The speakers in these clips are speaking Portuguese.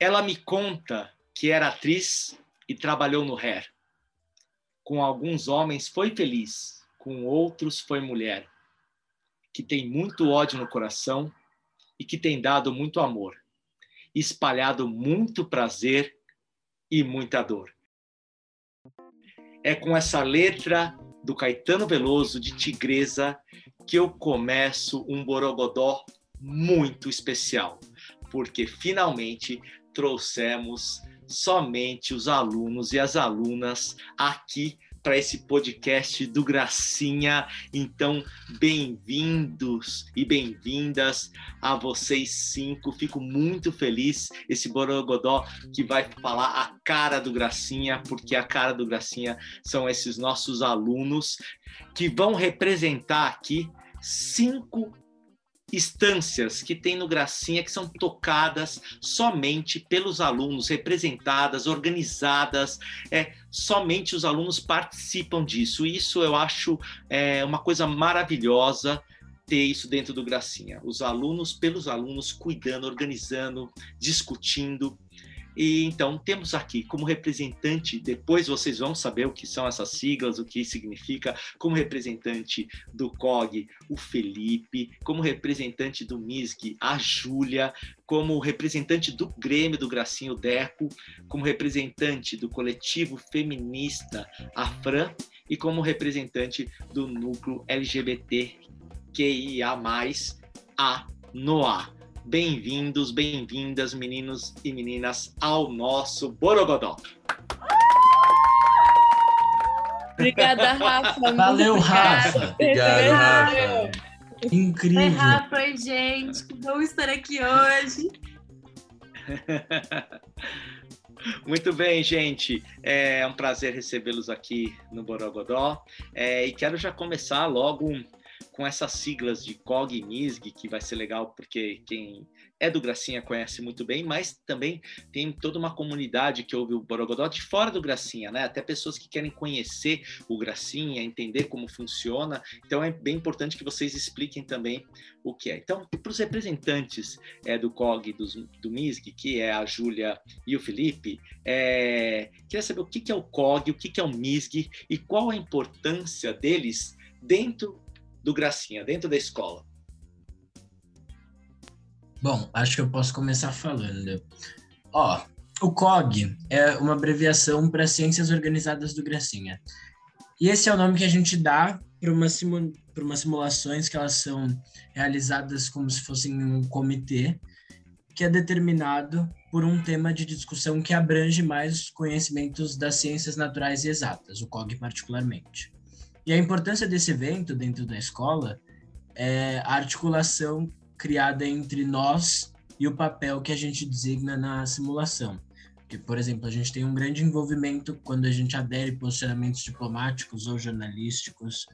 Ela me conta que era atriz e trabalhou no Hair. Com alguns homens foi feliz, com outros foi mulher. Que tem muito ódio no coração e que tem dado muito amor, espalhado muito prazer e muita dor. É com essa letra do Caetano Veloso de Tigresa que eu começo um borogodó muito especial, porque finalmente trouxemos somente os alunos e as alunas aqui para esse podcast do Gracinha. Então, bem-vindos e bem-vindas a vocês cinco. Fico muito feliz esse Borogodó que vai falar a cara do Gracinha, porque a cara do Gracinha são esses nossos alunos que vão representar aqui cinco instâncias que tem no Gracinha que são tocadas somente pelos alunos, representadas, organizadas, é, somente os alunos participam disso. Isso eu acho é, uma coisa maravilhosa ter isso dentro do Gracinha. Os alunos, pelos alunos, cuidando, organizando, discutindo. E então temos aqui como representante, depois vocês vão saber o que são essas siglas, o que significa, como representante do COG, o Felipe, como representante do MISG, a Júlia, como representante do Grêmio do Gracinho Deco, como representante do coletivo feminista, a Fran, e como representante do núcleo LGBTQIA+, a Noah. Bem-vindos, bem-vindas, meninos e meninas, ao nosso Borogodó. Obrigada, Rafa. Valeu, Rafa. Obrigado, Rafa. Incrível. Oi, Rafa, oi, gente. Que bom estar aqui hoje. Muito bem, gente. É um prazer recebê-los aqui no Borogodó. É, e quero já começar logo com essas siglas de COG e MISG, que vai ser legal porque quem é do Gracinha conhece muito bem, mas também tem toda uma comunidade que ouve o Borogodó de fora do Gracinha, né? Até pessoas que querem conhecer o Gracinha, entender como funciona. Então é bem importante que vocês expliquem também o que é. Então, para os representantes é, do COG do, do MISG, que é a Júlia e o Felipe, é, queria saber o que, é o COG, o que, que é o MISG e qual a importância deles dentro do Gracinha, dentro da escola? Bom, acho que eu posso começar falando. Ó, o COG é uma abreviação para Ciências Organizadas do Gracinha. E esse é o nome que a gente dá para uma simu umas simulações que elas são realizadas como se fossem um comitê que é determinado por um tema de discussão que abrange mais os conhecimentos das ciências naturais e exatas, o COG particularmente. E a importância desse evento dentro da escola é a articulação criada entre nós e o papel que a gente designa na simulação. Porque, por exemplo, a gente tem um grande envolvimento quando a gente adere posicionamentos diplomáticos ou jornalísticos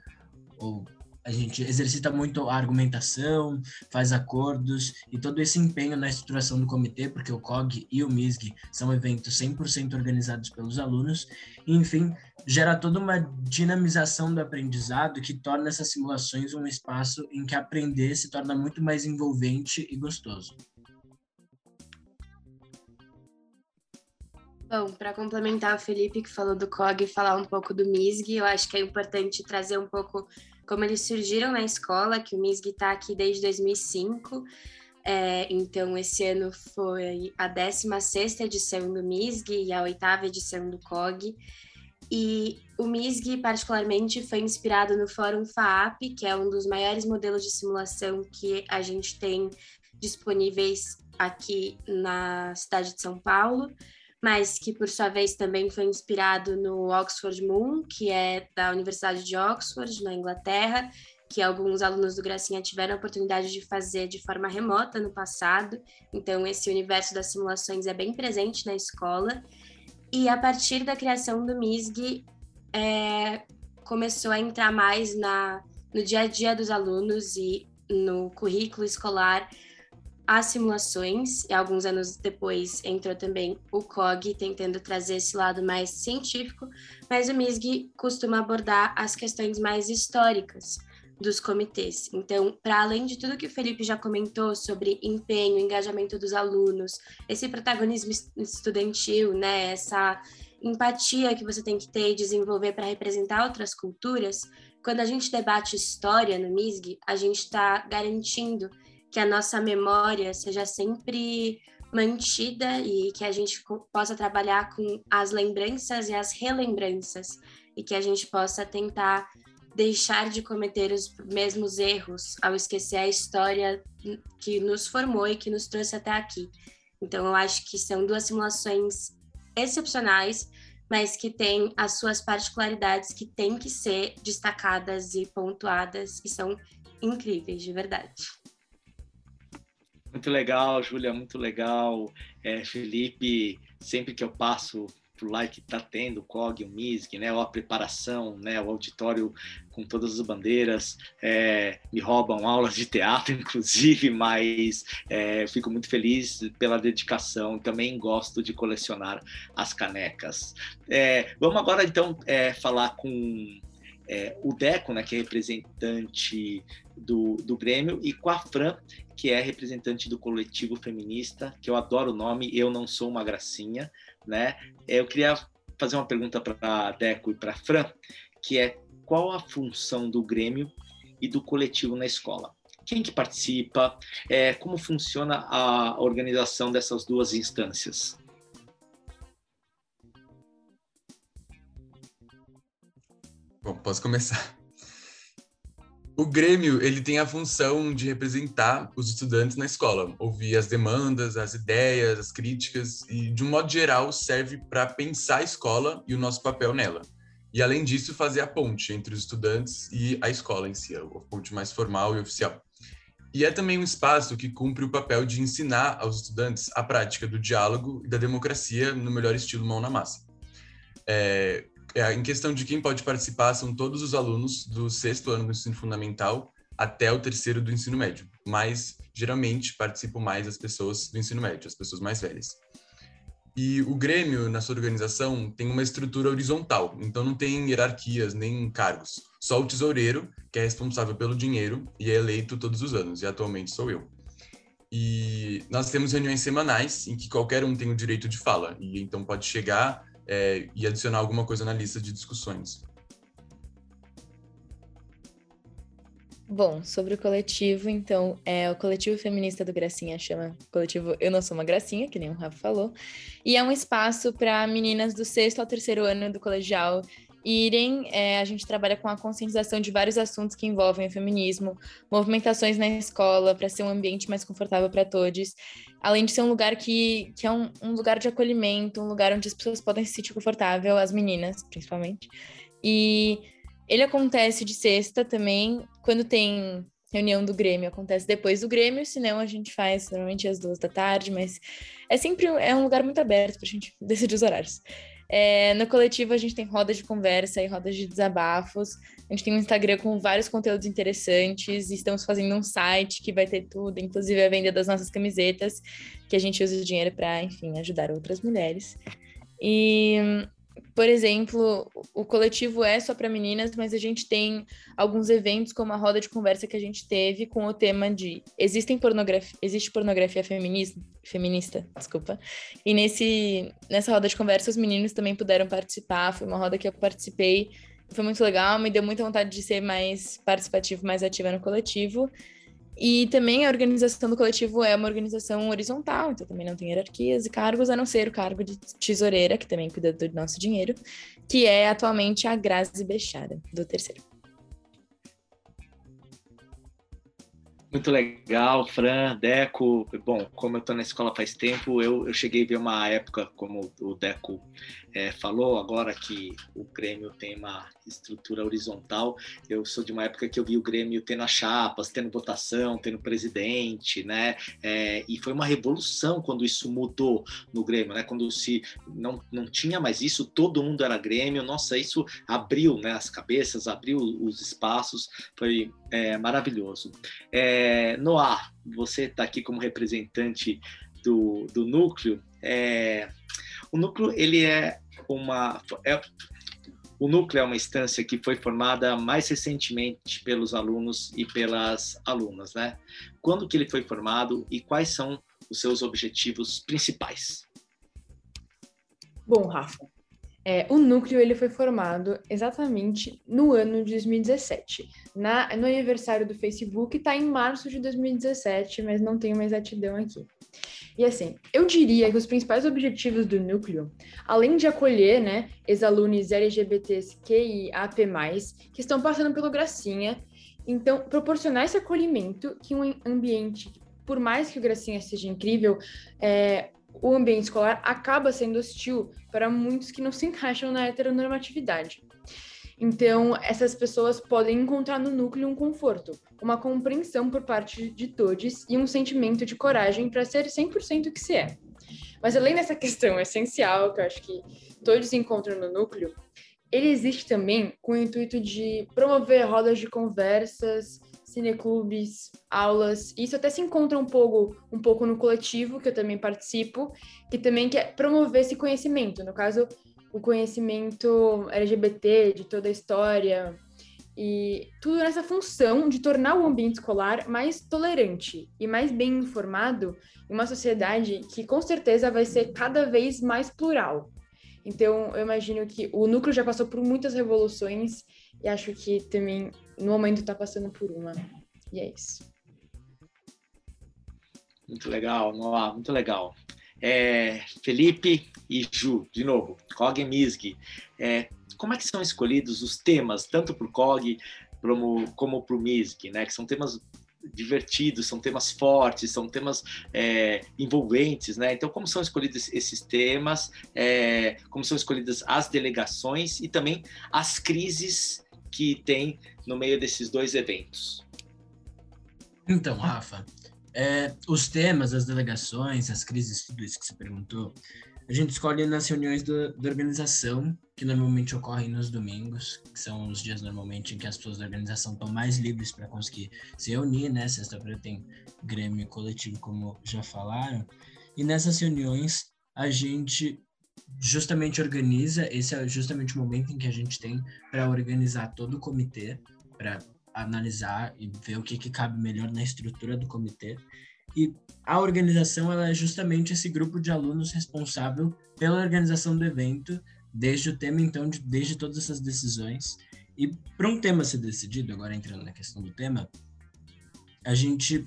ou a gente exercita muito a argumentação, faz acordos e todo esse empenho na estruturação do comitê, porque o COG e o MISG são eventos 100% organizados pelos alunos, e, enfim, gera toda uma dinamização do aprendizado que torna essas simulações um espaço em que aprender se torna muito mais envolvente e gostoso. Bom, para complementar o Felipe que falou do COG e falar um pouco do MISG, eu acho que é importante trazer um pouco como eles surgiram na escola, que o MISG está aqui desde 2005. É, então, esse ano foi a 16 edição do MISG e a oitava edição do COG. E o MISG, particularmente, foi inspirado no Fórum FAAP, que é um dos maiores modelos de simulação que a gente tem disponíveis aqui na cidade de São Paulo mas que por sua vez também foi inspirado no Oxford Moon, que é da Universidade de Oxford, na Inglaterra, que alguns alunos do Gracinha tiveram a oportunidade de fazer de forma remota no passado. Então, esse universo das simulações é bem presente na escola. E a partir da criação do MISG, é, começou a entrar mais na, no dia a dia dos alunos e no currículo escolar as simulações, e alguns anos depois entrou também o COG, tentando trazer esse lado mais científico, mas o MISG costuma abordar as questões mais históricas, dos comitês. Então, para além de tudo que o Felipe já comentou sobre empenho, engajamento dos alunos, esse protagonismo estudantil, né, essa empatia que você tem que ter e desenvolver para representar outras culturas, quando a gente debate história no MISG, a gente está garantindo que a nossa memória seja sempre mantida e que a gente possa trabalhar com as lembranças e as relembranças e que a gente possa tentar deixar de cometer os mesmos erros ao esquecer a história que nos formou e que nos trouxe até aqui. Então, eu acho que são duas simulações excepcionais, mas que têm as suas particularidades que têm que ser destacadas e pontuadas e são incríveis, de verdade. Muito legal, Júlia, muito legal. É, Felipe, sempre que eu passo por lá que está tendo o COG, o MISG, né, a preparação, né, o auditório com todas as bandeiras, é, me roubam aulas de teatro, inclusive, mas é, fico muito feliz pela dedicação, também gosto de colecionar as canecas. É, vamos agora, então, é, falar com é, o Deco, né, que é representante do, do Grêmio, e com a Fran, que é representante do coletivo feminista, que eu adoro o nome, Eu Não Sou Uma Gracinha, né? Eu queria fazer uma pergunta para Deco e para Fran, que é qual a função do Grêmio e do coletivo na escola? Quem que participa? É, como funciona a organização dessas duas instâncias? Bom, posso começar. O Grêmio, ele tem a função de representar os estudantes na escola, ouvir as demandas, as ideias, as críticas e, de um modo geral, serve para pensar a escola e o nosso papel nela. E, além disso, fazer a ponte entre os estudantes e a escola em si, a ponte mais formal e oficial. E é também um espaço que cumpre o papel de ensinar aos estudantes a prática do diálogo e da democracia no melhor estilo mão na massa. É, é, em questão de quem pode participar, são todos os alunos do sexto ano do ensino fundamental até o terceiro do ensino médio, mas geralmente participam mais as pessoas do ensino médio, as pessoas mais velhas. E o Grêmio, na sua organização, tem uma estrutura horizontal, então não tem hierarquias nem cargos. Só o tesoureiro, que é responsável pelo dinheiro e é eleito todos os anos, e atualmente sou eu. E nós temos reuniões semanais em que qualquer um tem o direito de fala, e então pode chegar é, e adicionar alguma coisa na lista de discussões. Bom, sobre o coletivo, então, é o coletivo feminista do Gracinha chama coletivo Eu Não Sou Uma Gracinha, que nem o Rafa falou, e é um espaço para meninas do sexto ao terceiro ano do colegial irem. É, a gente trabalha com a conscientização de vários assuntos que envolvem o feminismo, movimentações na escola, para ser um ambiente mais confortável para todos. Além de ser um lugar que, que é um, um, lugar de acolhimento, um lugar onde as pessoas podem se sentir confortável, as meninas, principalmente. E ele acontece de sexta também, quando tem reunião do Grêmio, acontece depois do Grêmio, senão a gente faz normalmente às duas da tarde, mas é sempre é um lugar muito aberto para a gente decidir os horários. É, no coletivo a gente tem rodas de conversa e rodas de desabafos. A gente tem um Instagram com vários conteúdos interessantes. Estamos fazendo um site que vai ter tudo, inclusive a venda das nossas camisetas, que a gente usa o dinheiro para, enfim, ajudar outras mulheres. E por exemplo, o coletivo é só para meninas, mas a gente tem alguns eventos, como a roda de conversa que a gente teve com o tema de existem pornografia, existe pornografia feminista, feminista, desculpa. E nesse nessa roda de conversa os meninos também puderam participar. Foi uma roda que eu participei, foi muito legal, me deu muita vontade de ser mais participativo, mais ativa no coletivo. E também a organização do coletivo é uma organização horizontal, então também não tem hierarquias e cargos, a não ser o cargo de tesoureira, que também cuida do nosso dinheiro, que é atualmente a Grazi Bechara, do terceiro. Muito legal, Fran, Deco. Bom, como eu estou na escola faz tempo, eu, eu cheguei a ver uma época, como o Deco é, falou, agora que o Grêmio tem uma estrutura horizontal. Eu sou de uma época que eu vi o Grêmio tendo as chapas, tendo votação, tendo presidente, né? É, e foi uma revolução quando isso mudou no Grêmio, né? Quando se não, não tinha mais isso, todo mundo era Grêmio. Nossa, isso abriu né, as cabeças, abriu os espaços, foi é, maravilhoso. É, Noah, você está aqui como representante do, do núcleo. É, o núcleo ele é uma é, O núcleo é uma instância que foi formada mais recentemente pelos alunos e pelas alunas, né? Quando que ele foi formado e quais são os seus objetivos principais? Bom, Rafa, é, o núcleo ele foi formado exatamente no ano de 2017. Na, no aniversário do Facebook está em março de 2017, mas não tem uma exatidão aqui. E assim, eu diria que os principais objetivos do núcleo, além de acolher, né, ex-alunos LGBTs QIAP+, que estão passando pelo Gracinha, então proporcionar esse acolhimento que um ambiente, por mais que o Gracinha seja incrível, é, o ambiente escolar acaba sendo hostil para muitos que não se encaixam na heteronormatividade. Então, essas pessoas podem encontrar no núcleo um conforto, uma compreensão por parte de todos e um sentimento de coragem para ser 100% o que se é. Mas além dessa questão essencial, que eu acho que todos encontram no núcleo, ele existe também com o intuito de promover rodas de conversas, cineclubes, aulas. Isso até se encontra um pouco, um pouco no coletivo, que eu também participo, que também quer promover esse conhecimento. No caso, o conhecimento LGBT, de toda a história, e tudo nessa função de tornar o ambiente escolar mais tolerante e mais bem informado em uma sociedade que com certeza vai ser cada vez mais plural. Então, eu imagino que o núcleo já passou por muitas revoluções e acho que também no momento está passando por uma. E é isso. Muito legal, Noah, muito legal. É, Felipe e Ju, de novo, Cog e Misg. É, como é que são escolhidos os temas, tanto para o Cog como, para o Misg, né? Que são temas divertidos, são temas fortes, são temas é, envolventes, né? Então, como são escolhidos esses temas, é, como são escolhidas as delegações e também as crises que tem no meio desses dois eventos? Então, Rafa, é, os temas, as delegações, as crises, tudo isso que você perguntou, a gente escolhe nas reuniões da organização, que normalmente ocorrem nos domingos, que são os dias normalmente em que as pessoas da organização estão mais livres para conseguir se reunir, né? Sexta-feira tem grêmio coletivo, como já falaram. E nessas reuniões a gente justamente organiza, esse é justamente o momento em que a gente tem para organizar todo o comitê, para analisar e ver o que, que cabe melhor na estrutura do comitê. E a organização ela é justamente esse grupo de alunos responsável pela organização do evento, desde o tema, então, de, desde todas essas decisões. E para um tema ser decidido, agora entrando na questão do tema, a gente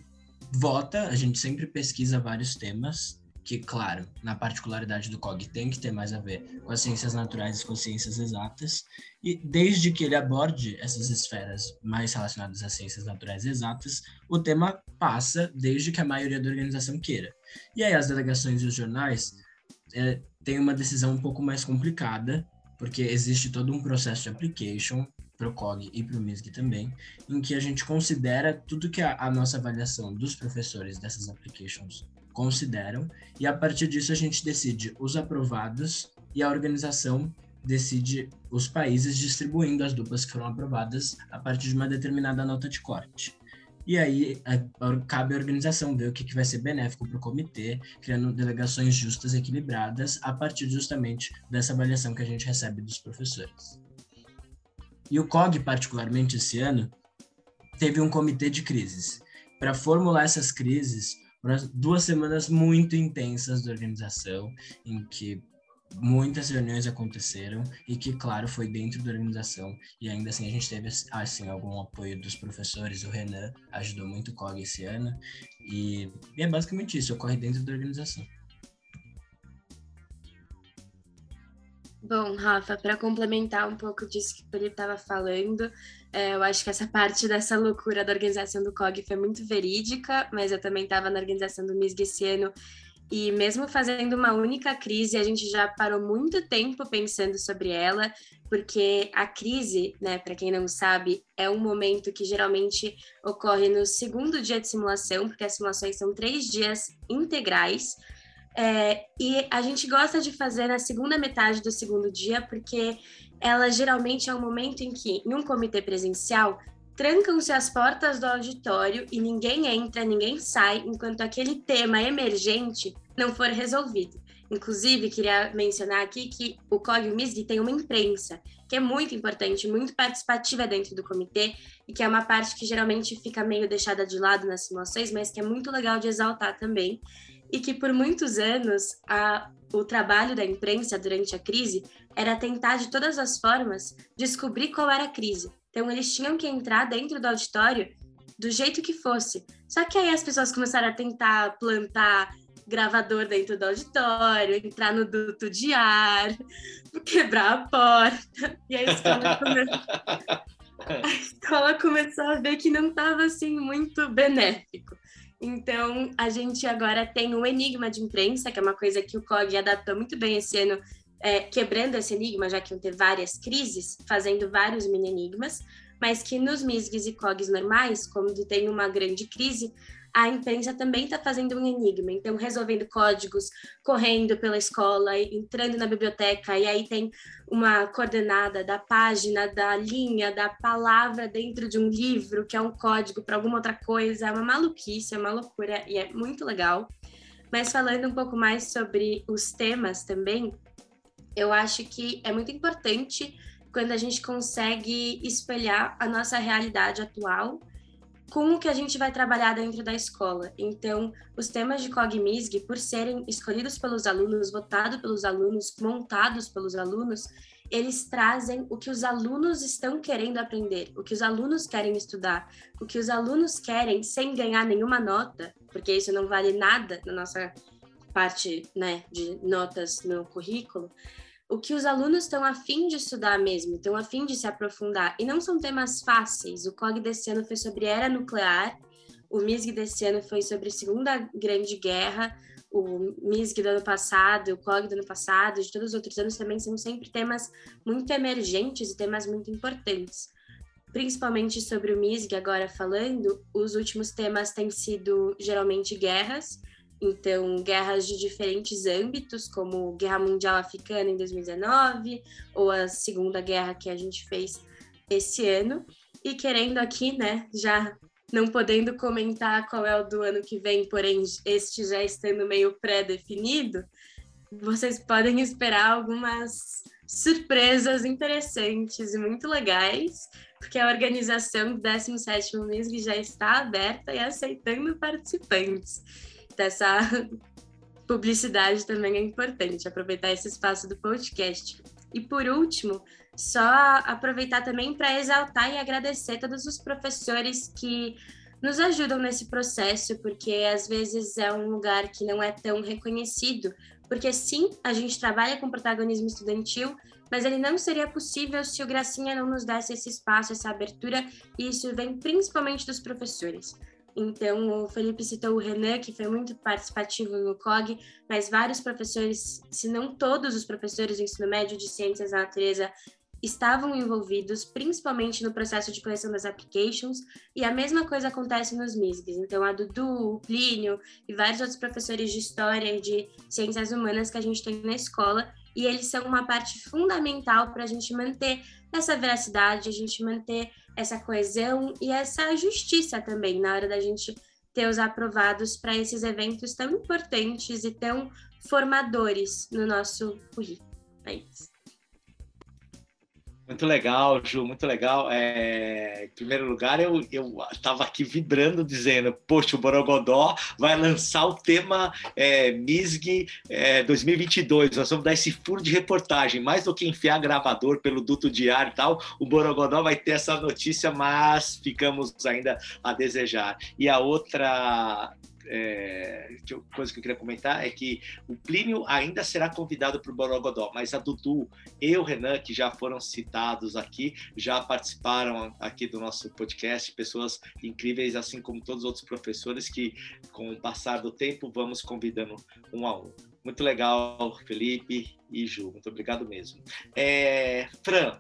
vota, a gente sempre pesquisa vários temas que, claro, na particularidade do COG tem que ter mais a ver com as ciências naturais e com as ciências exatas, e desde que ele aborde essas esferas mais relacionadas às ciências naturais exatas, o tema passa desde que a maioria da organização queira. E aí as delegações e os jornais é, têm uma decisão um pouco mais complicada, porque existe todo um processo de application para o COG e para o MISG também, em que a gente considera tudo que a, a nossa avaliação dos professores dessas applications consideram, e a partir disso a gente decide os aprovados e a organização decide os países distribuindo as duplas que foram aprovadas a partir de uma determinada nota de corte. E aí cabe à organização ver o que, que vai ser benéfico para o comitê, criando delegações justas e equilibradas a partir justamente dessa avaliação que a gente recebe dos professores. E o COG, particularmente esse ano, teve um comitê de crises. Para formular essas crises, duas semanas muito intensas de organização, em que muitas reuniões aconteceram e que, claro, foi dentro da organização e ainda assim a gente teve assim algum apoio dos professores. O Renan ajudou muito o COG esse ano e, e é basicamente isso, ocorre dentro da organização. Bom, Rafa, para complementar um pouco disso que Felipe estava falando, é, eu acho que essa parte dessa loucura da organização do COG foi muito verídica, mas eu também estava na organização do MISG esse ano e mesmo fazendo uma única crise, a gente já parou muito tempo pensando sobre ela, porque a crise, né, para quem não sabe, é um momento que geralmente ocorre no segundo dia de simulação, porque as simulações são três dias integrais. É, e a gente gosta de fazer na segunda metade do segundo dia, porque ela geralmente é um momento em que, em um comitê presencial, trancam-se as portas do auditório e ninguém entra, ninguém sai, enquanto aquele tema emergente não for resolvido. Inclusive, queria mencionar aqui que o COG MISG tem uma imprensa, que é muito importante, muito participativa dentro do comitê, e que é uma parte que geralmente fica meio deixada de lado nas simulações, mas que é muito legal de exaltar também, e que por muitos anos a, o trabalho da imprensa durante a crise era tentar de todas as formas descobrir qual era a crise. Então eles tinham que entrar dentro do auditório do jeito que fosse. Só que aí as pessoas começaram a tentar plantar gravador dentro do auditório, entrar no duto de ar, quebrar a porta. E a escola, come... a escola começou a ver que não estava assim muito benéfico. Então, a gente agora tem o Enigma de Imprensa, que é uma coisa que o COG adaptou muito bem esse ano, é, quebrando esse enigma, já que iam ter várias crises, fazendo vários mini-enigmas, mas que nos MISGs e COGs normais, quando tem uma grande crise, a imprensa também está fazendo um enigma, então resolvendo códigos, correndo pela escola, entrando na biblioteca, e aí tem uma coordenada da página, da linha, da palavra dentro de um livro, que é um código para alguma outra coisa, é uma maluquice, é uma loucura, e é muito legal. Mas falando um pouco mais sobre os temas também, eu acho que é muito importante quando a gente consegue espelhar a nossa realidade atual com o que a gente vai trabalhar dentro da escola. Então, os temas de CogMisg, por serem escolhidos pelos alunos, votados pelos alunos, montados pelos alunos, eles trazem o que os alunos estão querendo aprender, o que os alunos querem estudar, o que os alunos querem sem ganhar nenhuma nota, porque isso não vale nada na nossa parte né, de notas no currículo o que os alunos estão afim de estudar mesmo, estão afim de se aprofundar. E não são temas fáceis. O COG desse ano foi sobre era nuclear, o MISG desse ano foi sobre Segunda Grande Guerra, o MISG do ano passado, o COG do ano passado, de todos os outros anos também são sempre temas muito emergentes e temas muito importantes. Principalmente sobre o MISG, agora falando, os últimos temas têm sido geralmente guerras, então, guerras de diferentes âmbitos, como Guerra Mundial Africana em 2019, ou a Segunda Guerra que a gente fez esse ano. E querendo aqui, né, já não podendo comentar qual é o do ano que vem, porém este já estando meio pré-definido, vocês podem esperar algumas surpresas interessantes e muito legais, porque a organização do 17º mês já está aberta e aceitando participantes dessa publicidade também é importante, aproveitar esse espaço do podcast. E por último, só aproveitar também para exaltar e agradecer todos os professores que nos ajudam nesse processo, porque às vezes é um lugar que não é tão reconhecido, porque sim, a gente trabalha com protagonismo estudantil, mas ele não seria possível se o Gracinha não nos desse esse espaço, essa abertura, e isso vem principalmente dos professores. Então, o Felipe citou o Renan, que foi muito participativo no COG, mas vários professores, se não todos os professores do ensino médio de ciências da natureza, estavam envolvidos, principalmente no processo de correção das applications, e a mesma coisa acontece nos MISGs. Então, a Dudu, o Plínio e vários outros professores de história e de ciências humanas que a gente tem na escola, e eles são uma parte fundamental para a gente manter essa veracidade, a gente manter essa coesão e essa justiça também na hora da gente ter os aprovados para esses eventos tão importantes e tão formadores no nosso currículo. É isso. Muito legal, Ju, muito legal. É, em primeiro lugar, eu estava aqui vibrando, dizendo: Poxa, o Borogodó vai lançar o tema é, MISG é, 2022. Nós vamos dar esse furo de reportagem. Mais do que enfiar gravador pelo duto ar e tal, o Borogodó vai ter essa notícia, mas ficamos ainda a desejar. E a outra é, coisa que eu queria comentar é que o Plínio ainda será convidado para o Borogodó, mas a Dudu e o Renan, que já foram citados aqui, já participaram aqui do nosso podcast, pessoas incríveis, assim como todos os outros professores que, com o passar do tempo, vamos convidando um a um. Muito legal, Felipe e Ju, muito obrigado mesmo. É, Fran,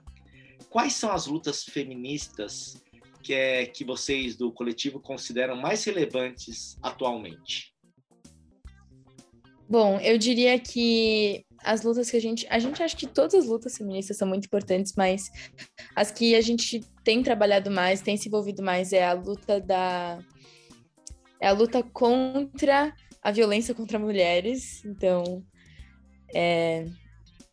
quais são as lutas feministas que é que vocês do coletivo consideram mais relevantes atualmente? Bom, eu diria que as lutas que a gente. A gente acha que todas as lutas feministas são muito importantes, mas as que a gente tem trabalhado mais, tem se envolvido mais, é a luta da. É a luta contra a violência contra mulheres. Então, É,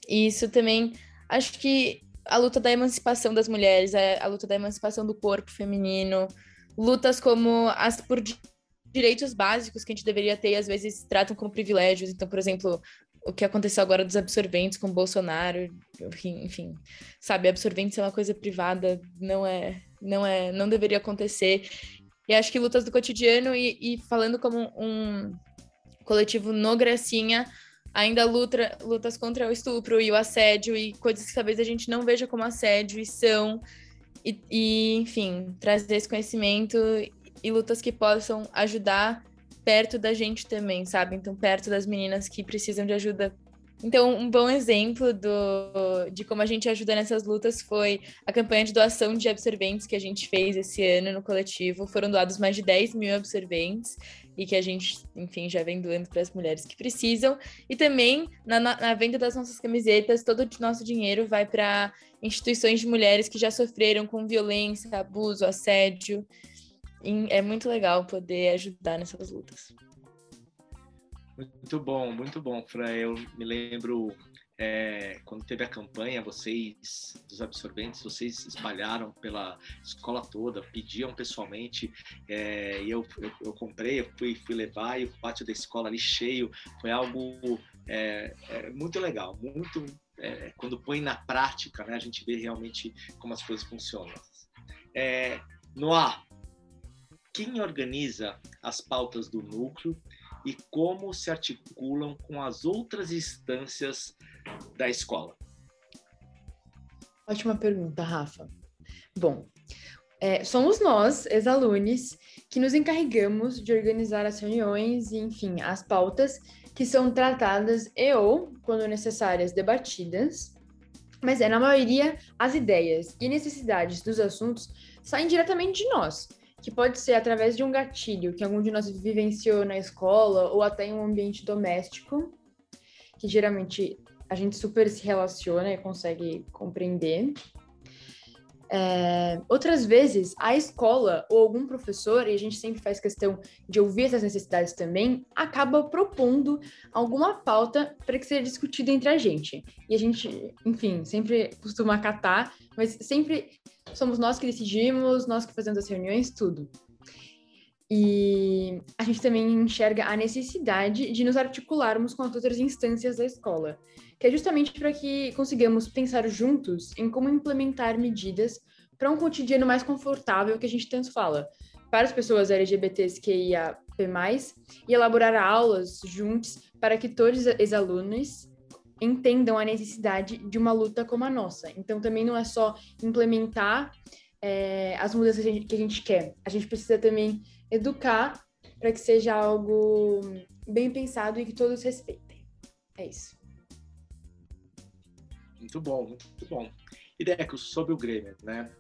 isso também, acho que a luta da emancipação das mulheres, a, a luta da emancipação do corpo feminino, lutas como as por direitos básicos que a gente deveria ter e às vezes tratam como privilégios. Então, por exemplo, o que aconteceu agora dos absorventes com Bolsonaro, enfim, sabe, absorventes é uma coisa privada, não é, não é, não deveria acontecer. E acho que lutas do cotidiano e, e falando como um coletivo no Gracinha, ainda luta, lutas contra o estupro e o assédio e coisas que talvez a gente não veja como assédio e são. E, e enfim, trazer esse conhecimento e lutas que possam ajudar perto da gente também, sabe? Então, perto das meninas que precisam de ajuda então, um bom exemplo do, de como a gente ajuda nessas lutas foi a campanha de doação de absorventes que a gente fez esse ano no coletivo. Foram doados mais de 10 mil absorventes e que a gente, enfim, já vem doando para as mulheres que precisam. E também, na, na venda das nossas camisetas, todo o nosso dinheiro vai para instituições de mulheres que já sofreram com violência, abuso, assédio. E é muito legal poder ajudar nessas lutas. Muito bom, muito bom, Fran. Eu me lembro é, quando teve a campanha, vocês dos absorventes, vocês espalharam pela escola toda, pediam pessoalmente, é, e eu, eu, eu, comprei, eu fui, fui levar, e o pátio da escola ali cheio, foi algo é, é muito legal, muito é, quando põe na prática, né, a gente vê realmente como as coisas funcionam. É, Noah, quem organiza as pautas do núcleo e como se articulam com as outras instâncias da escola? Ótima pergunta, Rafa. Bom, é, somos nós, ex-alunos, que nos encarregamos de organizar as reuniões e, enfim, as pautas que são tratadas e ou, quando necessárias, debatidas. Mas é, na maioria, as ideias e necessidades dos assuntos saem diretamente de nós, que pode ser através de um gatilho que algum de nós vivenciou na escola ou até em um ambiente doméstico, que geralmente a gente super se relaciona e consegue compreender. É, outras vezes, a escola ou algum professor, e a gente sempre faz questão de ouvir essas necessidades também, acaba propondo alguma pauta para que seja discutida entre a gente. E a gente, enfim, sempre costuma acatar, mas sempre somos nós que decidimos, nós que fazemos as reuniões, tudo. E a gente também enxerga a necessidade de nos articularmos com as outras instâncias da escola, que é justamente para que consigamos pensar juntos em como implementar medidas para um cotidiano mais confortável que a gente tanto fala, para as pessoas LGBTs que ia e elaborar aulas juntos para que todos os alunos entendam a necessidade de uma luta como a nossa. Então, também não é só implementar é, as mudanças que a gente quer, a gente precisa também educar para que seja algo bem pensado e que todos respeitem. É isso. Muito bom, muito bom. E Deco, sobre o Grêmio, né?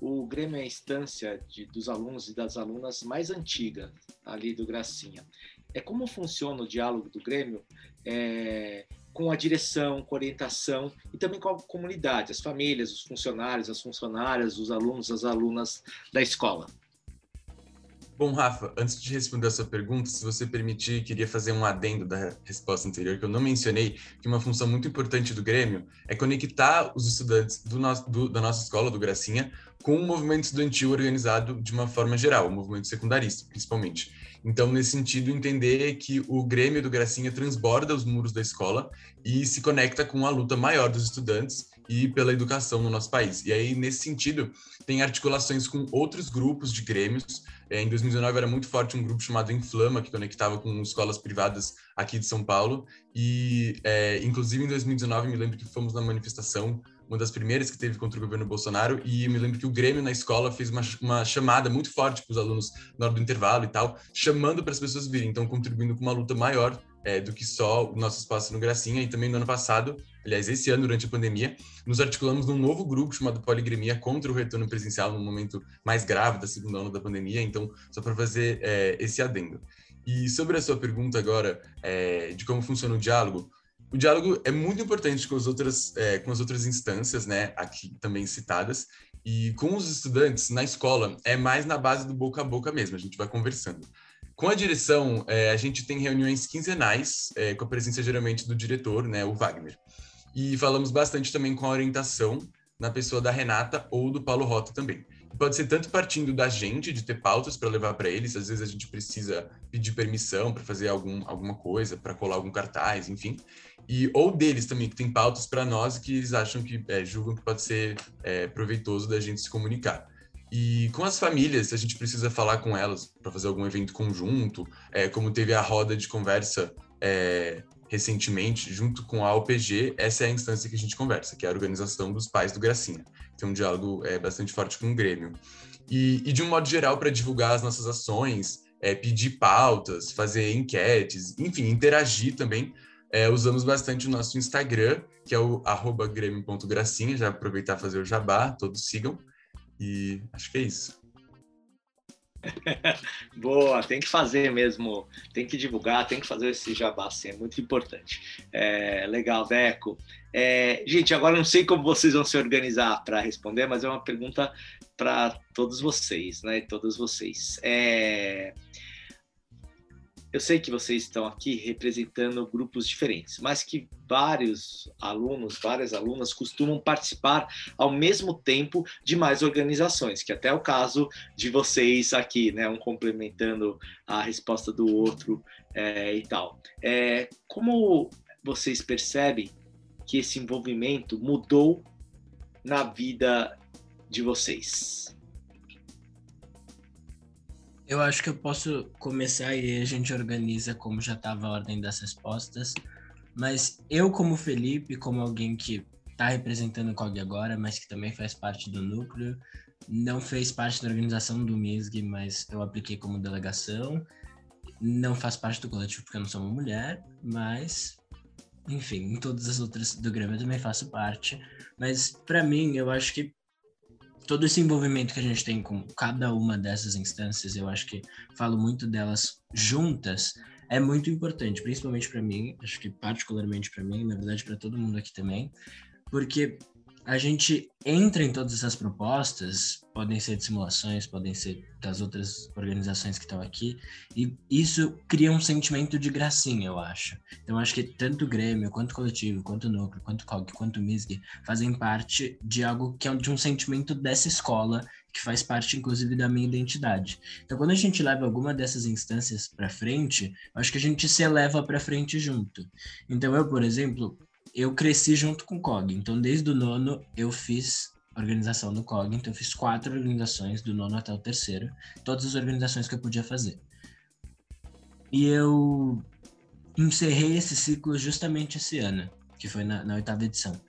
O Grêmio é a instância de, dos alunos e das alunas mais antiga ali do Gracinha. É como funciona o diálogo do Grêmio é, com a direção, com a orientação e também com a comunidade, as famílias, os funcionários, as funcionárias, os alunos, as alunas da escola. Bom, Rafa, antes de responder a sua pergunta, se você permitir, queria fazer um adendo da resposta anterior, que eu não mencionei, que uma função muito importante do Grêmio é conectar os estudantes do nosso, do, da nossa escola, do Gracinha, com o movimento estudantil organizado de uma forma geral, o movimento secundarista, principalmente. Então, nesse sentido, entender que o Grêmio do Gracinha transborda os muros da escola e se conecta com a luta maior dos estudantes e pela educação no nosso país. E aí, nesse sentido, tem articulações com outros grupos de grêmios. É, em 2019 era muito forte um grupo chamado Inflama, que conectava com escolas privadas aqui de São Paulo. E, é, inclusive, em 2019, me lembro que fomos na manifestação uma das primeiras que teve contra o governo Bolsonaro, e me lembro que o Grêmio na escola fez uma, uma chamada muito forte para os alunos na hora do intervalo e tal, chamando para as pessoas virem, então contribuindo com uma luta maior é, do que só o nosso espaço no Gracinha, e também no ano passado, aliás, esse ano, durante a pandemia, nos articulamos num novo grupo chamado Poligremia contra o retorno presencial no momento mais grave da segunda onda da pandemia, então, só para fazer é, esse adendo. E sobre a sua pergunta agora é, de como funciona o diálogo, o diálogo é muito importante com as outras, é, com as outras instâncias, né, aqui também citadas, e com os estudantes na escola é mais na base do boca a boca mesmo, a gente vai conversando. Com a direção, é, a gente tem reuniões quinzenais, é, com a presença geralmente do diretor, né, o Wagner. E falamos bastante também com a orientação na pessoa da Renata ou do Paulo Rota também. Pode ser tanto partindo da gente, de ter pautas para levar para eles, às vezes a gente precisa pedir permissão para fazer algum, alguma coisa, para colar algum cartaz, enfim. E, ou deles também, que tem pautas para nós que eles acham que é, julgam que pode ser é, proveitoso da gente se comunicar. E com as famílias, a gente precisa falar com elas para fazer algum evento conjunto, é, como teve a roda de conversa é, recentemente, junto com a OPG, essa é a instância que a gente conversa, que é a Organização dos Pais do Gracinha. Tem um diálogo é, bastante forte com o Grêmio. E, e de um modo geral, para divulgar as nossas ações, é, pedir pautas, fazer enquetes, enfim, interagir também, é, usamos bastante o nosso Instagram, que é o arroba grêmio.gracinha, já aproveitar fazer o jabá, todos sigam. E acho que é isso. Boa, tem que fazer mesmo, tem que divulgar, tem que fazer esse jabá, assim, é muito importante. É, legal, Deco. É, gente, agora não sei como vocês vão se organizar para responder, mas é uma pergunta para todos vocês, né? Todas vocês. É, eu sei que vocês estão aqui representando grupos diferentes, mas que vários alunos, várias alunas costumam participar ao mesmo tempo de mais organizações, que até é o caso de vocês aqui, né? Um complementando a resposta do outro é, e tal. É, como vocês percebem que esse envolvimento mudou na vida de vocês? Eu acho que eu posso começar e a gente organiza como já estava a ordem das respostas. Mas eu, como Felipe, como alguém que está representando o COG agora, mas que também faz parte do núcleo, não fez parte da organização do MISG, mas eu apliquei como delegação. Não faz parte do coletivo porque eu não sou uma mulher, mas enfim, em todas as outras do Grêmio eu também faço parte. Mas para mim, eu acho que todo esse envolvimento que a gente tem com cada uma dessas instâncias, eu acho que falo muito delas juntas, é muito importante, principalmente para mim, acho que particularmente para mim, na verdade para todo mundo aqui também, porque a gente entra em todas essas propostas, podem ser de simulações, podem ser das outras organizações que estão aqui, e isso cria um sentimento de gracinha, eu acho. Então, acho que tanto o Grêmio, quanto o Coletivo, quanto o Núcleo, quanto o COG, quanto o MISG, fazem parte de algo que é de um sentimento dessa escola, que faz parte, inclusive, da minha identidade. Então, quando a gente leva alguma dessas instâncias para frente, acho que a gente se eleva para frente junto. Então, eu, por exemplo, eu cresci junto com o COG. Então, desde o nono, eu fiz organização do COG. Então, eu fiz quatro organizações, do nono até o terceiro. Todas as organizações que eu podia fazer. E eu encerrei esse ciclo justamente esse ano, que foi na, na oitava edição.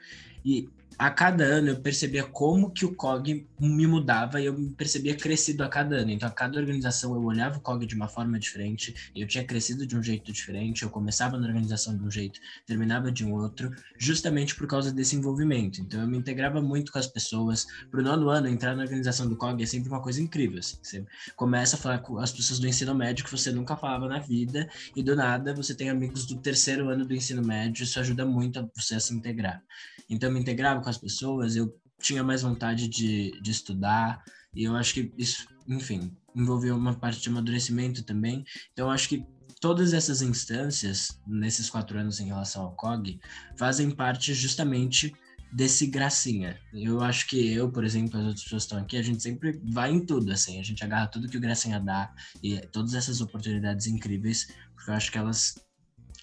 E a cada ano eu percebia como que o COG me mudava e eu me percebia crescido a cada ano. Então, a cada organização eu olhava o COG de uma forma diferente, eu tinha crescido de um jeito diferente, eu começava na organização de um jeito, terminava de um outro, justamente por causa desse envolvimento. Então, eu me integrava muito com as pessoas. Pro nono ano, entrar na organização do COG é sempre uma coisa incrível. Assim. Você começa a falar com as pessoas do ensino médio que você nunca falava na vida, e do nada você tem amigos do terceiro ano do ensino médio, isso ajuda muito você a se integrar. Então, eu me integrava com as pessoas, eu tinha mais vontade de, de estudar, e eu acho que isso, enfim, envolveu uma parte de amadurecimento também. Então, acho que todas essas instâncias, nesses quatro anos em relação ao COG, fazem parte justamente desse gracinha. Eu acho que eu, por exemplo, as outras pessoas que estão aqui, a gente sempre vai em tudo, assim, a gente agarra tudo que o gracinha dá e todas essas oportunidades incríveis, porque eu acho que elas,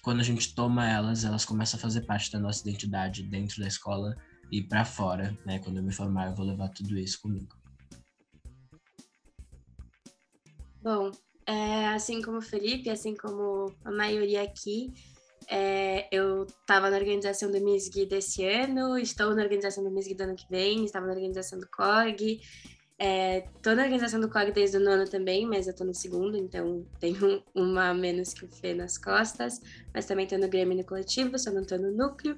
quando a gente toma elas, elas começam a fazer parte da nossa identidade dentro da escola e para fora, né? Quando eu me formar, eu vou levar tudo isso comigo. Bom, é, assim como o Felipe, assim como a maioria aqui, é, eu estava na organização do MISG desse ano, estou na organização do MISG do ano que vem, estava na organização do COG, estou é, na organização do COG desde o nono também, mas eu estou no segundo, então tenho uma menos que o Fê nas costas, mas também estou no Grêmio no coletivo, só não estou no núcleo.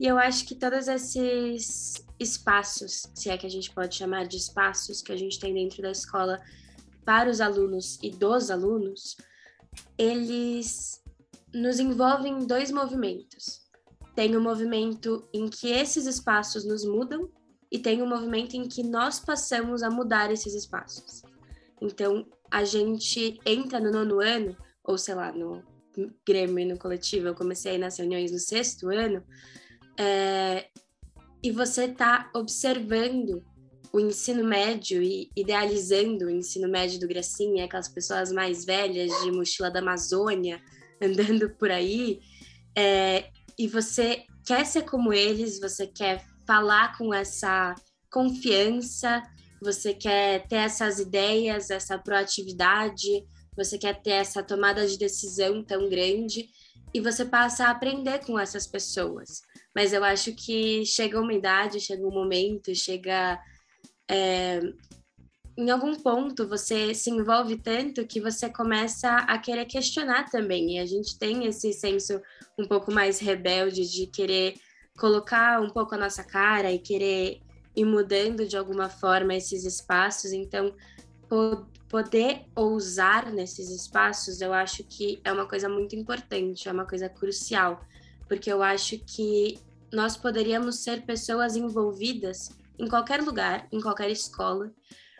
E eu acho que todos esses espaços, se é que a gente pode chamar de espaços que a gente tem dentro da escola para os alunos e dos alunos, eles nos envolvem em dois movimentos. Tem o um movimento em que esses espaços nos mudam e tem o um movimento em que nós passamos a mudar esses espaços. Então, a gente entra no nono ano, ou sei lá, no Grêmio no coletivo, eu comecei nas reuniões no sexto ano, é, e você está observando o ensino médio e idealizando o ensino médio do Gracinha, aquelas pessoas mais velhas de mochila da Amazônia andando por aí, é, e você quer ser como eles, você quer falar com essa confiança, você quer ter essas ideias, essa proatividade, você quer ter essa tomada de decisão tão grande e você passa a aprender com essas pessoas. Mas eu acho que chega uma idade, chega um momento, chega é, em algum ponto você se envolve tanto que você começa a querer questionar também. E a gente tem esse senso um pouco mais rebelde de querer colocar um pouco a nossa cara e querer ir mudando de alguma forma esses espaços. Então, poder ousar nesses espaços, eu acho que é uma coisa muito importante, é uma coisa crucial, porque eu acho que nós poderíamos ser pessoas envolvidas em qualquer lugar, em qualquer escola,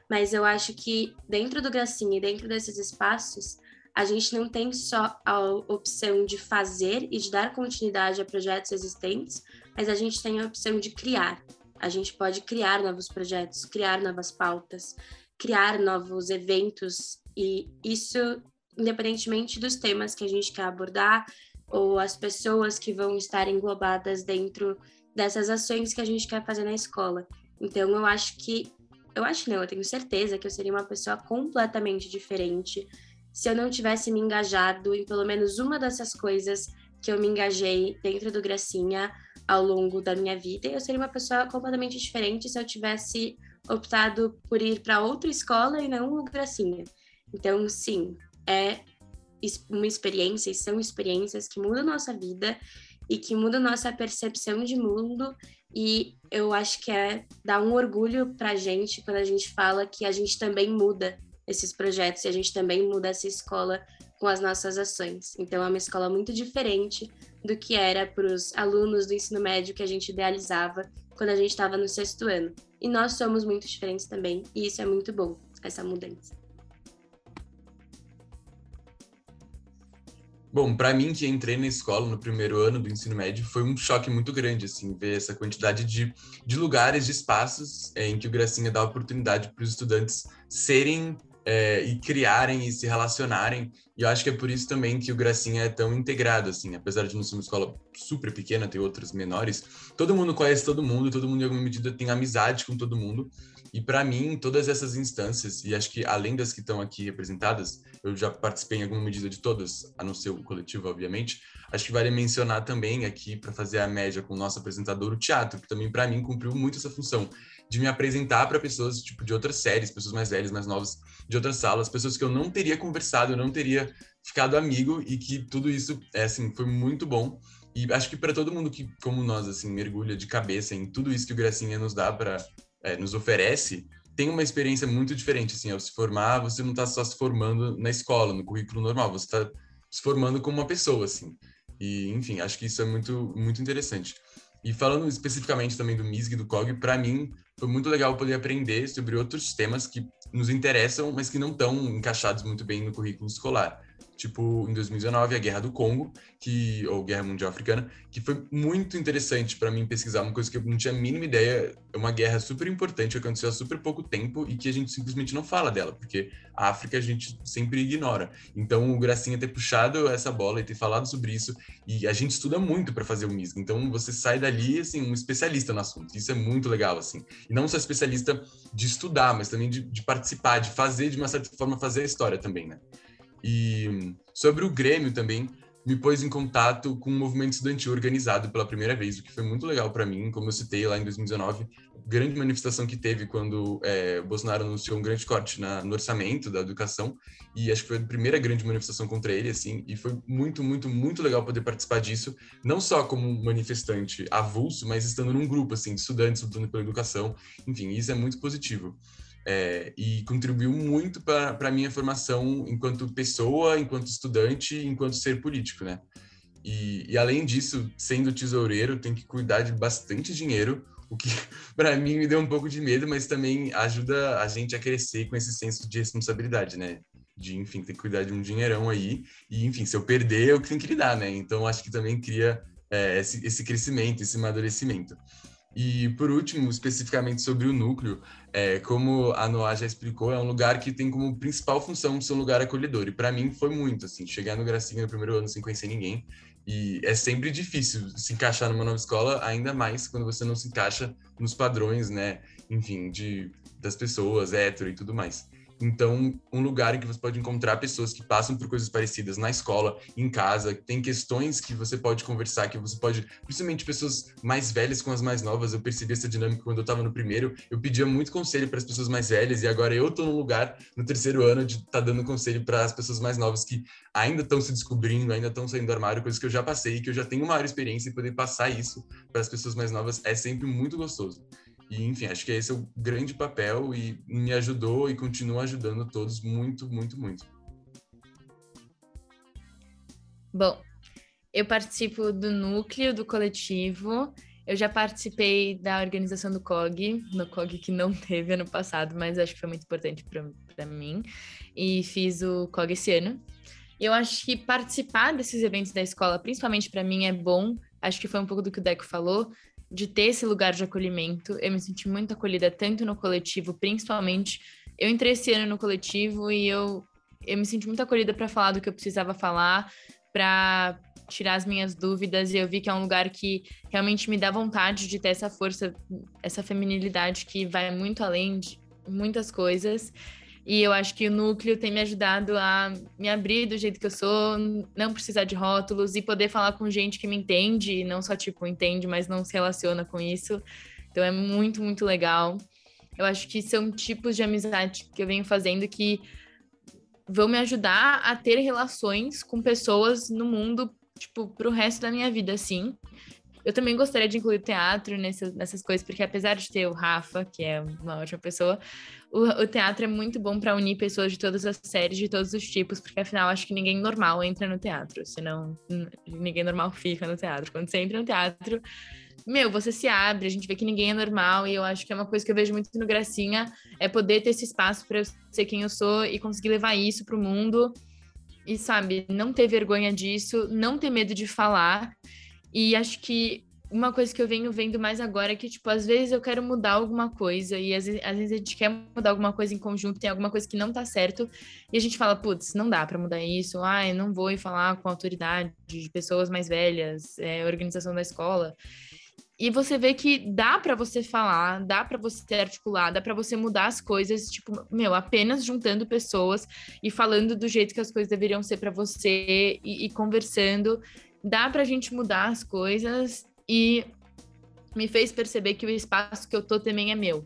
mas eu acho que dentro do Gracinha e dentro desses espaços, a gente não tem só a opção de fazer e de dar continuidade a projetos existentes, mas a gente tem a opção de criar. A gente pode criar novos projetos, criar novas pautas, criar novos eventos e isso independentemente dos temas que a gente quer abordar ou as pessoas que vão estar englobadas dentro dessas ações que a gente quer fazer na escola. Então eu acho que eu acho não, eu tenho certeza que eu seria uma pessoa completamente diferente se eu não tivesse me engajado em pelo menos uma dessas coisas que eu me engajei dentro do Gracinha ao longo da minha vida. Eu seria uma pessoa completamente diferente se eu tivesse optado por ir para outra escola e não o Gracinha. Então, sim, é uma experiência e são experiências que mudam nossa vida e que mudam nossa percepção de mundo. E eu acho que é dar um orgulho para a gente quando a gente fala que a gente também muda esses projetos e a gente também muda essa escola com as nossas ações. Então, é uma escola muito diferente do que era para os alunos do ensino médio que a gente idealizava quando a gente estava no sexto ano. E nós somos muito diferentes também, e isso é muito bom, essa mudança. Bom, para mim que entrei na escola no primeiro ano do ensino médio, foi um choque muito grande, assim, ver essa quantidade de, de lugares, de espaços é, em que o Gracinha dá oportunidade para os estudantes serem é, e criarem e se relacionarem. E eu acho que é por isso também que o Gracinha é tão integrado, assim, apesar de não ser uma escola super pequena, ter outras menores, todo mundo conhece todo mundo, todo mundo em alguma medida tem amizade com todo mundo. E para mim, todas essas instâncias, e acho que além das que estão aqui representadas, eu já participei em alguma medida de todas, a não ser o coletivo, obviamente. Acho que vale mencionar também aqui, para fazer a média com o nosso apresentador, o teatro, que também para mim cumpriu muito essa função de me apresentar para pessoas tipo de outras séries, pessoas mais velhas, mais novas, de outras salas, pessoas que eu não teria conversado, eu não teria ficado amigo e que tudo isso é assim foi muito bom. E acho que para todo mundo que, como nós, assim, mergulha de cabeça em tudo isso que o Gracinha nos dá para é, nos oferece, tem uma experiência muito diferente, assim, ao se formar, você não está só se formando na escola, no currículo normal, você está se formando como uma pessoa, assim. E, enfim, acho que isso é muito, muito interessante. E falando especificamente também do MISG e do COG, para mim foi muito legal poder aprender sobre outros temas que nos interessam, mas que não estão encaixados muito bem no currículo escolar tipo em 2019 a Guerra do Congo, que ou Guerra Mundial Africana, que foi muito interessante para mim pesquisar uma coisa que eu não tinha a mínima ideia, é uma guerra super importante, aconteceu há super pouco tempo e que a gente simplesmente não fala dela, porque a África a gente sempre ignora. Então o Gracinha ter puxado essa bola e ter falado sobre isso e a gente estuda muito para fazer o MISG. Então você sai dali assim um especialista no assunto. Isso é muito legal assim. E não só especialista de estudar, mas também de, de participar, de fazer de uma certa forma fazer a história também, né? E sobre o Grêmio também, me pôs em contato com um movimento estudantil organizado pela primeira vez, o que foi muito legal para mim, como eu citei lá em 2019, grande manifestação que teve quando é, Bolsonaro anunciou um grande corte na, no orçamento da educação, e acho que foi a primeira grande manifestação contra ele, assim, e foi muito, muito, muito legal poder participar disso, não só como manifestante avulso, mas estando num grupo, assim, de estudantes lutando pela educação, enfim, isso é muito positivo é, e contribuiu muito para a minha formação enquanto pessoa, enquanto estudante, enquanto ser político, né? E, e além disso, sendo tesoureiro, tem que cuidar de bastante dinheiro, o que para mim me deu um pouco de medo, mas também ajuda a gente a crescer com esse senso de responsabilidade, né? de, enfim, ter que cuidar de um dinheirão aí, e, enfim, se eu perder, eu tenho que lidar, né? Então, acho que também cria é, esse, esse crescimento, esse amadurecimento. E, por último, especificamente sobre o núcleo, é, como a Noah já explicou, é um lugar que tem como principal função ser um lugar acolhedor. E, para mim, foi muito, assim, chegar no Gracinha no primeiro ano sem conhecer ninguém. E é sempre difícil se encaixar numa nova escola, ainda mais quando você não se encaixa nos padrões, né, enfim, de, das pessoas, hétero e tudo mais. Então, um lugar em que você pode encontrar pessoas que passam por coisas parecidas na escola, em casa, tem questões que você pode conversar, que você pode, principalmente pessoas mais velhas com as mais novas. Eu percebi essa dinâmica quando eu estava no primeiro, eu pedia muito conselho para as pessoas mais velhas e agora eu estou no lugar no terceiro ano de estar tá dando conselho para as pessoas mais novas que ainda estão se descobrindo, ainda estão saindo do armário, coisas que eu já passei, que eu já tenho maior experiência e poder passar isso para as pessoas mais novas é sempre muito gostoso. E, enfim, acho que esse é o grande papel e me ajudou e continua ajudando todos muito, muito, muito. Bom, eu participo do núcleo do coletivo. Eu já participei da organização do COG, no COG que não teve ano passado, mas acho que foi muito importante para mim. E fiz o COG esse ano. Eu acho que participar desses eventos da escola, principalmente para mim, é bom. Acho que foi um pouco do que o Deco falou, de ter esse lugar de acolhimento. Eu me senti muito acolhida, tanto no coletivo, principalmente. Eu entrei esse ano no coletivo e eu, eu me senti muito acolhida para falar do que eu precisava falar, para tirar as minhas dúvidas. E eu vi que é um lugar que realmente me dá vontade de ter essa força, essa feminilidade que vai muito além de muitas coisas. E eu acho que o núcleo tem me ajudado a me abrir do jeito que eu sou, não precisar de rótulos e poder falar com gente que me entende, não só tipo entende, mas não se relaciona com isso. Então é muito, muito legal. Eu acho que são tipos de amizade que eu venho fazendo que vão me ajudar a ter relações com pessoas no mundo, tipo, pro resto da minha vida, assim. Eu também gostaria de incluir teatro nessas, nessas coisas, porque apesar de ter o Rafa, que é uma ótima pessoa, o, o teatro é muito bom para unir pessoas de todas as séries, de todos os tipos, porque afinal acho que ninguém normal entra no teatro, senão ninguém normal fica no teatro. Quando você entra no teatro, meu, você se abre, a gente vê que ninguém é normal, e eu acho que é uma coisa que eu vejo muito no Gracinha, é poder ter esse espaço para eu ser quem eu sou e conseguir levar isso para o mundo. E sabe, não ter vergonha disso, não ter medo de falar. E acho que uma coisa que eu venho vendo mais agora é que, tipo, às vezes eu quero mudar alguma coisa e às vezes, às vezes a gente quer mudar alguma coisa em conjunto, tem alguma coisa que não tá certo e a gente fala, putz, não dá para mudar isso, ah, eu não vou ir falar com autoridade de pessoas mais velhas, é, organização da escola. E você vê que dá para você falar, dá para você articular, dá para você mudar as coisas, tipo, meu, apenas juntando pessoas e falando do jeito que as coisas deveriam ser para você e, e conversando dá para a gente mudar as coisas e me fez perceber que o espaço que eu tô também é meu.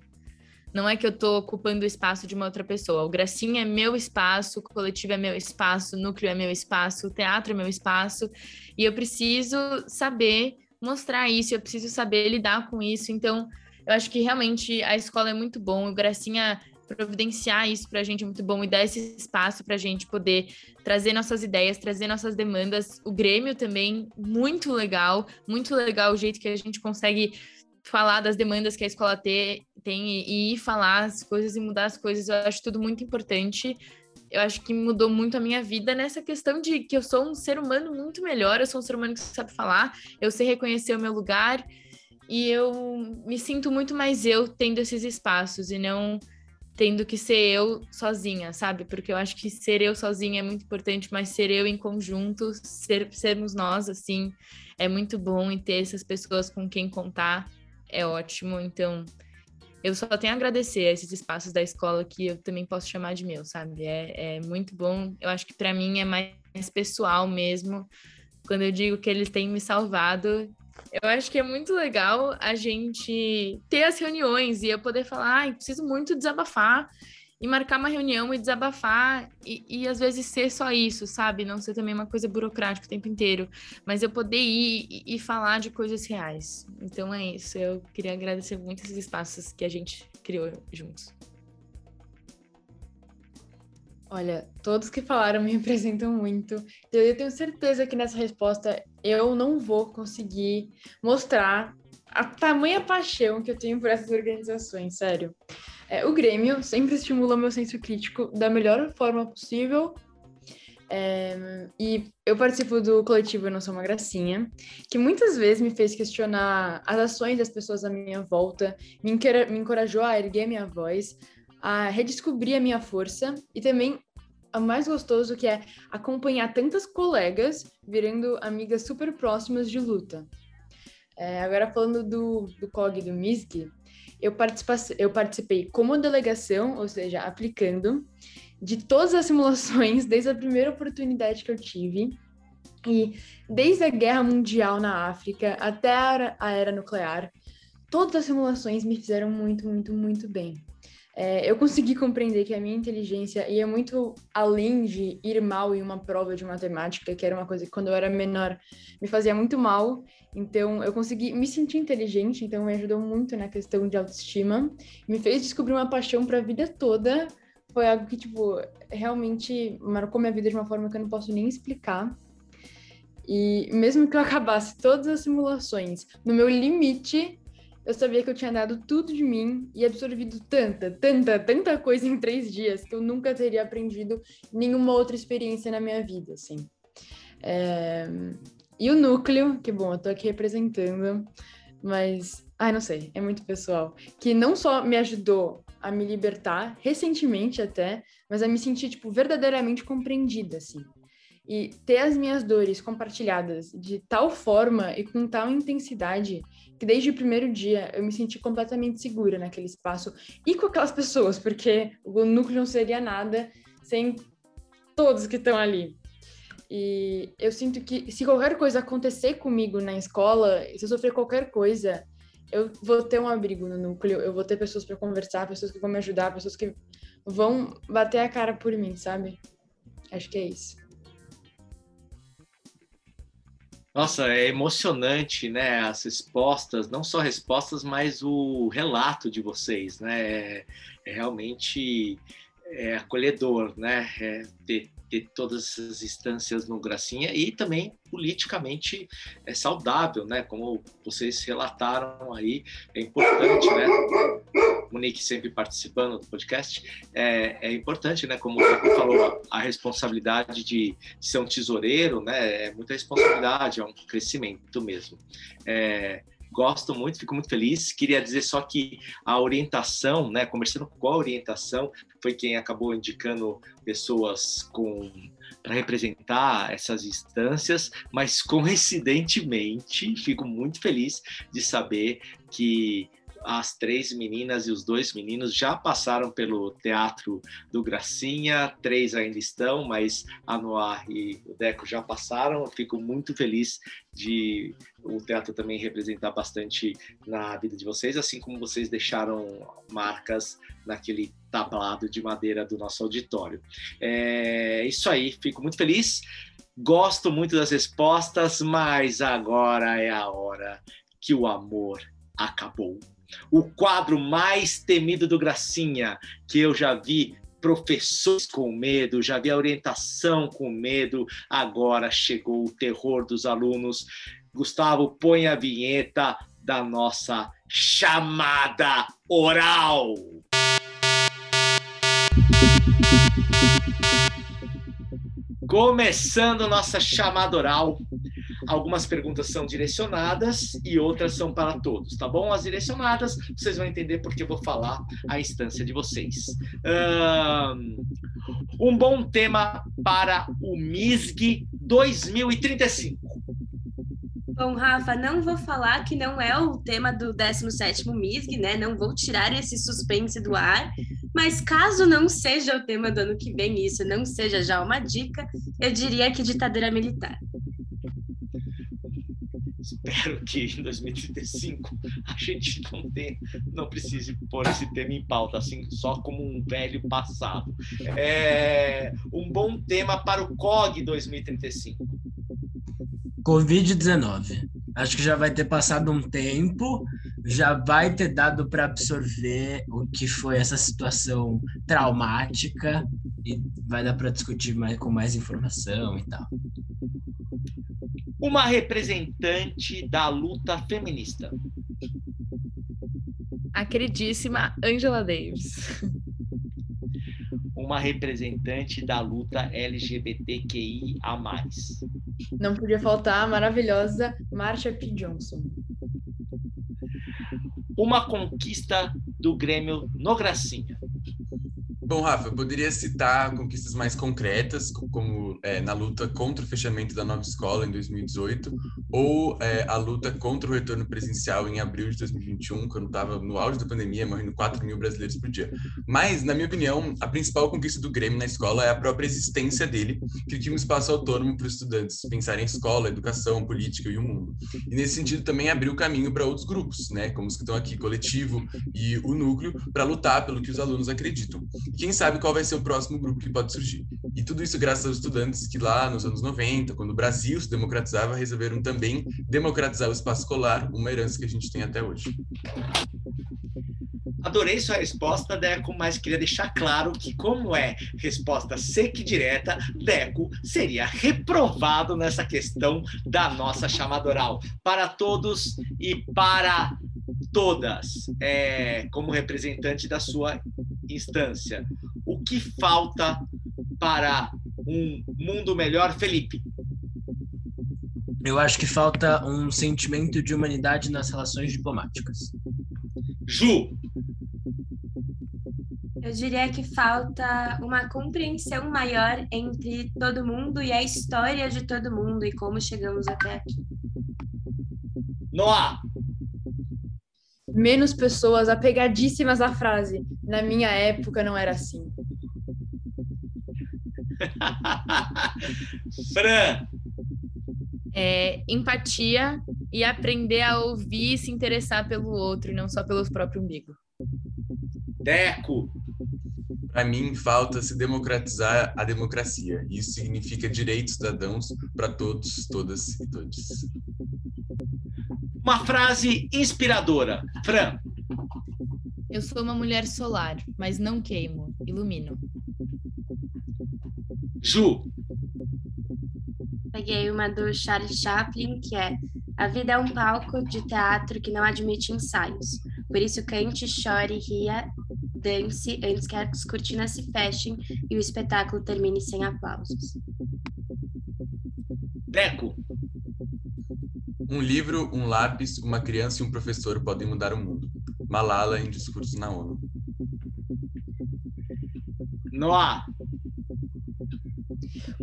Não é que eu tô ocupando o espaço de uma outra pessoa. O Gracinha é meu espaço, o coletivo é meu espaço, o núcleo é meu espaço, o teatro é meu espaço. E eu preciso saber mostrar isso, eu preciso saber lidar com isso. Então, eu acho que realmente a escola é muito bom. O Gracinha providenciar isso para a gente é muito bom e dar esse espaço para a gente poder trazer nossas ideias, trazer nossas demandas. O Grêmio também, muito legal, muito legal o jeito que a gente consegue falar das demandas que a escola ter, tem e ir falar as coisas e mudar as coisas. Eu acho tudo muito importante. Eu acho que mudou muito a minha vida nessa questão de que eu sou um ser humano muito melhor, eu sou um ser humano que sabe falar, eu sei reconhecer o meu lugar e eu me sinto muito mais eu tendo esses espaços e não tendo que ser eu sozinha, sabe? Porque eu acho que ser eu sozinha é muito importante, mas ser eu em conjunto, ser, sermos nós, assim, é muito bom e ter essas pessoas com quem contar é ótimo. Então, eu só tenho a agradecer a esses espaços da escola que eu também posso chamar de meu, sabe? É, é muito bom. Eu acho que para mim é mais pessoal mesmo. Quando eu digo que eles têm me salvado, eu acho que é muito legal a gente ter as reuniões e eu poder falar, ah, preciso muito desabafar e marcar uma reunião e desabafar e, e, às vezes ser só isso, sabe? Não ser também uma coisa burocrática o tempo inteiro, mas eu poder ir e, e falar de coisas reais. Então é isso. Eu queria agradecer muito esses espaços que a gente criou juntos. Olha, todos que falaram me representam muito. Eu tenho certeza que nessa resposta eu não vou conseguir mostrar a tamanha paixão que eu tenho por essas organizações, sério. É, o Grêmio sempre estimula meu senso crítico da melhor forma possível. É, e eu participo do coletivo Eu Não Sou Uma Gracinha, que muitas vezes me fez questionar as ações das pessoas à minha volta, me, me encorajou a erguer minha voz, a redescobrir a minha força e também o mais gostoso que é acompanhar tantas colegas virando amigas super próximas de luta. É, agora falando do, do COG do MISG, eu, eu participei como delegação, ou seja, aplicando, de todas as simulações desde a primeira oportunidade que eu tive. E desde a Guerra Mundial na África até a era nuclear, todas as simulações me fizeram muito, muito, muito bem é, eu consegui compreender que a minha inteligência ia muito além de ir mal em uma prova de matemática, que era uma coisa que quando eu era menor me fazia muito mal. Então eu consegui me sentir inteligente, então me ajudou muito na questão de autoestima, me fez descobrir uma paixão para a vida toda. Foi algo que tipo realmente marcou minha vida de uma forma que eu não posso nem explicar. E mesmo que eu acabasse todas as simulações no meu limite, eu sabia que eu tinha dado tudo de mim e absorvido tanta, tanta, tanta coisa em três dias que eu nunca teria aprendido nenhuma outra experiência na minha vida, assim. É... E o núcleo, que bom, eu tô aqui representando, mas, ai, não sei, é muito pessoal, que não só me ajudou a me libertar, recentemente até, mas a me sentir, tipo, verdadeiramente compreendida, assim. E ter as minhas dores compartilhadas de tal forma e com tal intensidade que desde o primeiro dia eu me senti completamente segura naquele espaço e com aquelas pessoas, porque o núcleo não seria nada sem todos que estão ali. E eu sinto que se qualquer coisa acontecer comigo na escola, se eu sofrer qualquer coisa, eu vou ter um abrigo no núcleo, eu vou ter pessoas para conversar, pessoas que vão me ajudar, pessoas que vão bater a cara por mim, sabe? Acho que é isso. Nossa, é emocionante, né? As respostas, não só respostas, mas o relato de vocês, né? É, é realmente é acolhedor, né? É ter, ter todas essas instâncias no Gracinha e também politicamente é saudável, né? Como vocês relataram aí, é importante, né? Monique sempre participando do podcast, é, é importante, né? Como você falou, a responsabilidade de, ser um tesoureiro, né? É muita responsabilidade, é um crescimento mesmo. É, gosto muito, fico muito feliz. Queria dizer só que a orientação, né, conversando com a orientação, foi quem acabou indicando pessoas com para representar essas instâncias, mas coincidentemente fico muito feliz de saber que as três meninas e os dois meninos já passaram pelo Teatro do Gracinha, três ainda estão, mas a Noir e o Deco já passaram. fico muito feliz de o teatro também representar bastante na vida de vocês, assim como vocês deixaram marcas naquele tablado de madeira do nosso auditório. É isso aí, fico muito feliz. Gosto muito das respostas, mas agora é a hora que o amor acabou o quadro mais temido do Gracinha, que eu já vi professores com medo, já vi a orientação com medo, agora chegou o terror dos alunos. Gustavo, põe a vinheta da nossa chamada oral. Começando nossa chamada oral, Algumas perguntas são direcionadas e outras são para todos, tá bom? As direcionadas, vocês vão entender porque eu vou falar a instância de vocês. Um bom tema para o MISG 2035. Bom, Rafa, não vou falar que não é o tema do 17º MISG, né? Não vou tirar esse suspense do ar, mas caso não seja o tema do ano que vem, isso não seja já uma dica, eu diria que ditadura militar. Espero que em 2035 a gente não tenha, não precise pôr esse tema em pauta, assim, só como um velho passado. É um bom tema para o COG 2035. Covid-19. Acho que já vai ter passado um tempo, já vai ter dado para absorver o que foi essa situação traumática e vai dar para discutir mais, com mais informação e tal uma representante da luta feminista. a queridíssima Angela Davis. Uma representante da luta LGBTQIA+. Não podia faltar a maravilhosa Marsha P. Johnson. Uma conquista do Grêmio no Gracinha. Bom, Rafa, eu poderia citar conquistas mais concretas, como é, na luta contra o fechamento da nova escola em 2018, ou é, a luta contra o retorno presencial em abril de 2021, quando estava no auge da pandemia, morrendo 4 mil brasileiros por dia. Mas, na minha opinião, a principal conquista do Grêmio na escola é a própria existência dele, que tinha um espaço autônomo para os estudantes pensarem em escola, educação, política e o mundo. E, nesse sentido, também abriu caminho para outros grupos, né, como os que estão aqui, Coletivo e o Núcleo, para lutar pelo que os alunos acreditam quem sabe qual vai ser o próximo grupo que pode surgir. E tudo isso graças aos estudantes que lá nos anos 90, quando o Brasil se democratizava, resolveram também democratizar o espaço escolar, uma herança que a gente tem até hoje. Adorei sua resposta, Deco, mas queria deixar claro que, como é resposta seca e direta, Deco seria reprovado nessa questão da nossa chamada oral. Para todos e para todas, é, como representante da sua instância. O que falta para um mundo melhor, Felipe? Eu acho que falta um sentimento de humanidade nas relações diplomáticas. Ju. Eu diria que falta uma compreensão maior entre todo mundo e a história de todo mundo e como chegamos até aqui. Noah menos pessoas apegadíssimas à frase. Na minha época não era assim. Fran. É, empatia e aprender a ouvir e se interessar pelo outro e não só pelo próprio umbigo. Deco. Para mim, falta se democratizar a democracia. Isso significa direitos cidadãos para todos, todas e todos. Uma frase inspiradora. Fran. Eu sou uma mulher solar, mas não queimo, ilumino. Ju. Peguei uma do Charles Chaplin, que é A vida é um palco de teatro que não admite ensaios. Por isso cante, chore, ria, dance antes que as cortinas se fechem e o espetáculo termine sem aplausos. Deco. Um livro, um lápis, uma criança e um professor podem mudar o mundo. Malala em discurso na ONU. Noah.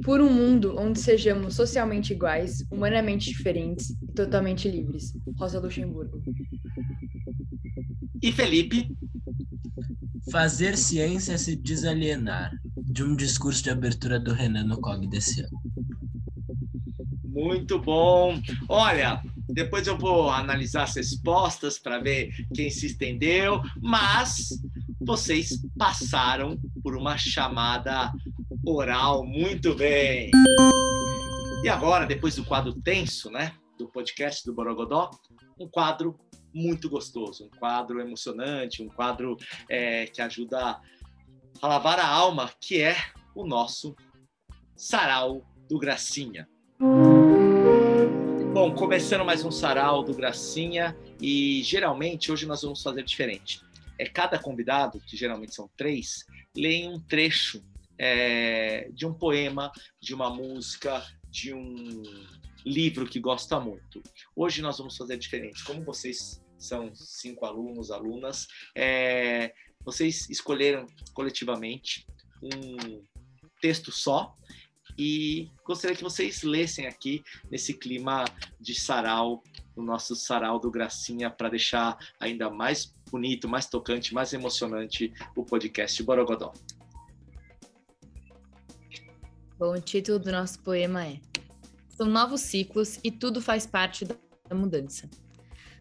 Por um mundo onde sejamos socialmente iguais, humanamente diferentes e totalmente livres. Rosa Luxemburgo. E Felipe? Fazer ciência se desalienar de um discurso de abertura do Renan no COG desse ano. Muito bom. Olha, depois eu vou analisar as respostas para ver quem se estendeu, mas vocês passaram por uma chamada oral muito bem. E agora, depois do quadro tenso, né, do podcast do Borogodó, um quadro muito gostoso, um quadro emocionante, um quadro é, que ajuda a lavar a alma, que é o nosso sarau do Gracinha. Bom, começando mais um sarau do Gracinha e geralmente hoje nós vamos fazer diferente. É cada convidado, que geralmente são três, lê um trecho é, de um poema, de uma música, de um livro que gosta muito. Hoje nós vamos fazer diferente. Como vocês são cinco alunos, alunas, é, vocês escolheram coletivamente um texto só e gostaria que vocês lessem aqui nesse clima de sarau, o nosso sarau do Gracinha, para deixar ainda mais bonito, mais tocante, mais emocionante o podcast Borogodó. Bom, o título do nosso poema é São novos ciclos e tudo faz parte da mudança.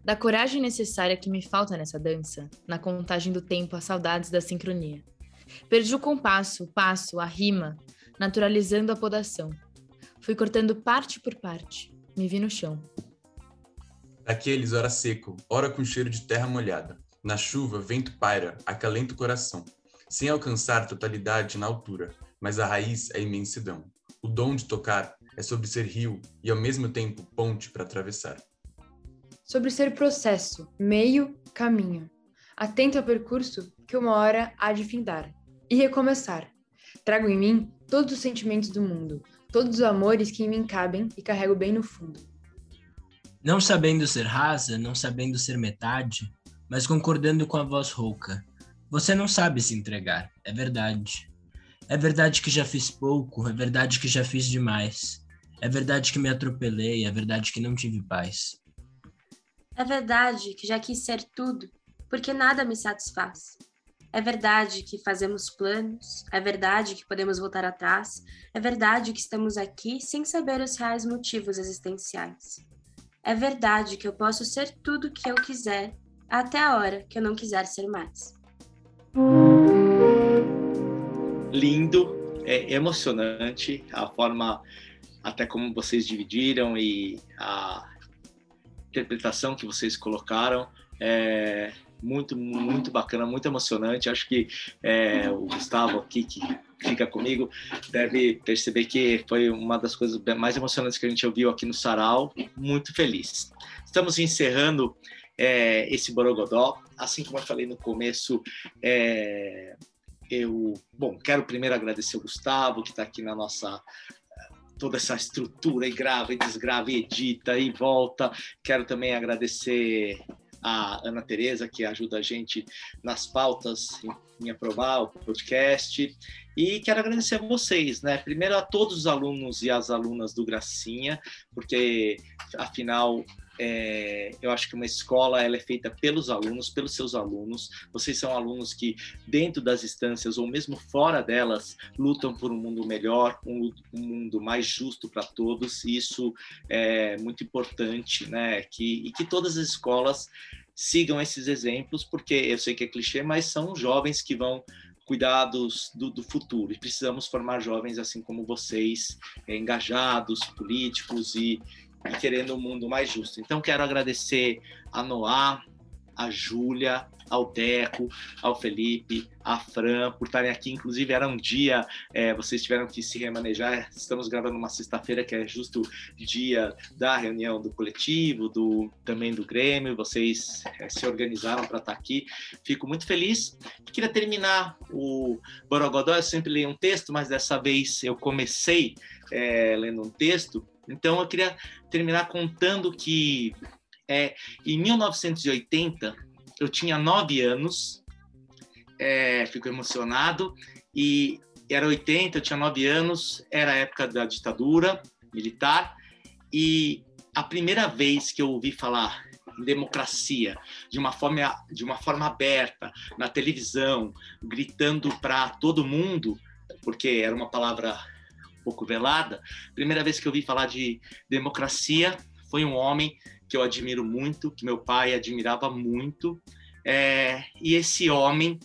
Da coragem necessária que me falta nessa dança, na contagem do tempo, as saudades da sincronia. Perdi o compasso, o passo, a rima, naturalizando a podação. Fui cortando parte por parte, me vi no chão. Daqueles, ora seco, ora com cheiro de terra molhada. Na chuva, vento paira, acalenta o coração, sem alcançar totalidade na altura, mas a raiz é imensidão. O dom de tocar é sobre ser rio e ao mesmo tempo ponte para atravessar. Sobre ser processo, meio, caminho. atento ao percurso que uma hora há de findar, e recomeçar. Trago em mim todos os sentimentos do mundo, todos os amores que em mim cabem e carrego bem no fundo. Não sabendo ser rasa, não sabendo ser metade, mas concordando com a voz rouca. Você não sabe se entregar, é verdade. É verdade que já fiz pouco, é verdade que já fiz demais. É verdade que me atropelei, é verdade que não tive paz. É verdade que já quis ser tudo, porque nada me satisfaz. É verdade que fazemos planos, é verdade que podemos voltar atrás, é verdade que estamos aqui sem saber os reais motivos existenciais. É verdade que eu posso ser tudo que eu quiser, até a hora que eu não quiser ser mais. Lindo, é emocionante a forma até como vocês dividiram e a interpretação que vocês colocaram. É muito, muito bacana, muito emocionante. Acho que é, o Gustavo aqui, que fica comigo, deve perceber que foi uma das coisas mais emocionantes que a gente ouviu aqui no Sarau. Muito feliz. Estamos encerrando é, esse Borogodó. Assim como eu falei no começo, é, eu, bom, quero primeiro agradecer o Gustavo, que está aqui na nossa toda essa estrutura e grava e desgrava e edita e volta. Quero também agradecer a Ana Tereza, que ajuda a gente nas pautas em, aprovar o podcast. E quero agradecer a vocês, né? Primeiro a todos os alunos e as alunas do Gracinha, porque afinal é, eu acho que uma escola ela é feita pelos alunos, pelos seus alunos. Vocês são alunos que, dentro das instâncias ou mesmo fora delas, lutam por um mundo melhor, um, um mundo mais justo para todos. E isso é muito importante, né? Que, e que todas as escolas sigam esses exemplos, porque eu sei que é clichê, mas são jovens que vão cuidar dos, do, do, futuro. E precisamos formar jovens assim como vocês, engajados, políticos e, e querendo um mundo mais justo. Então, quero agradecer a Noá, a Júlia, ao Deco, ao Felipe, a Fran, por estarem aqui. Inclusive, era um dia, é, vocês tiveram que se remanejar. Estamos gravando uma sexta-feira, que é justo dia da reunião do coletivo, do também do Grêmio. Vocês é, se organizaram para estar aqui. Fico muito feliz. Queria terminar o Borogodó. Eu sempre leio um texto, mas dessa vez eu comecei é, lendo um texto então, eu queria terminar contando que é, em 1980 eu tinha nove anos, é, fico emocionado, e era 80, eu tinha nove anos, era a época da ditadura militar, e a primeira vez que eu ouvi falar em democracia de uma forma de uma forma aberta na televisão gritando para todo mundo porque era uma palavra pouco velada, primeira vez que eu vi falar de democracia foi um homem que eu admiro muito, que meu pai admirava muito, é, e esse homem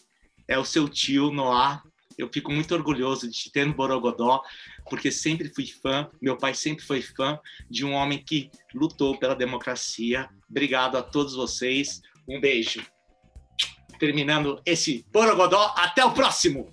é o seu tio Noah. Eu fico muito orgulhoso de te ter no Borogodó, porque sempre fui fã, meu pai sempre foi fã de um homem que lutou pela democracia. Obrigado a todos vocês, um beijo. Terminando esse Borogodó, até o próximo!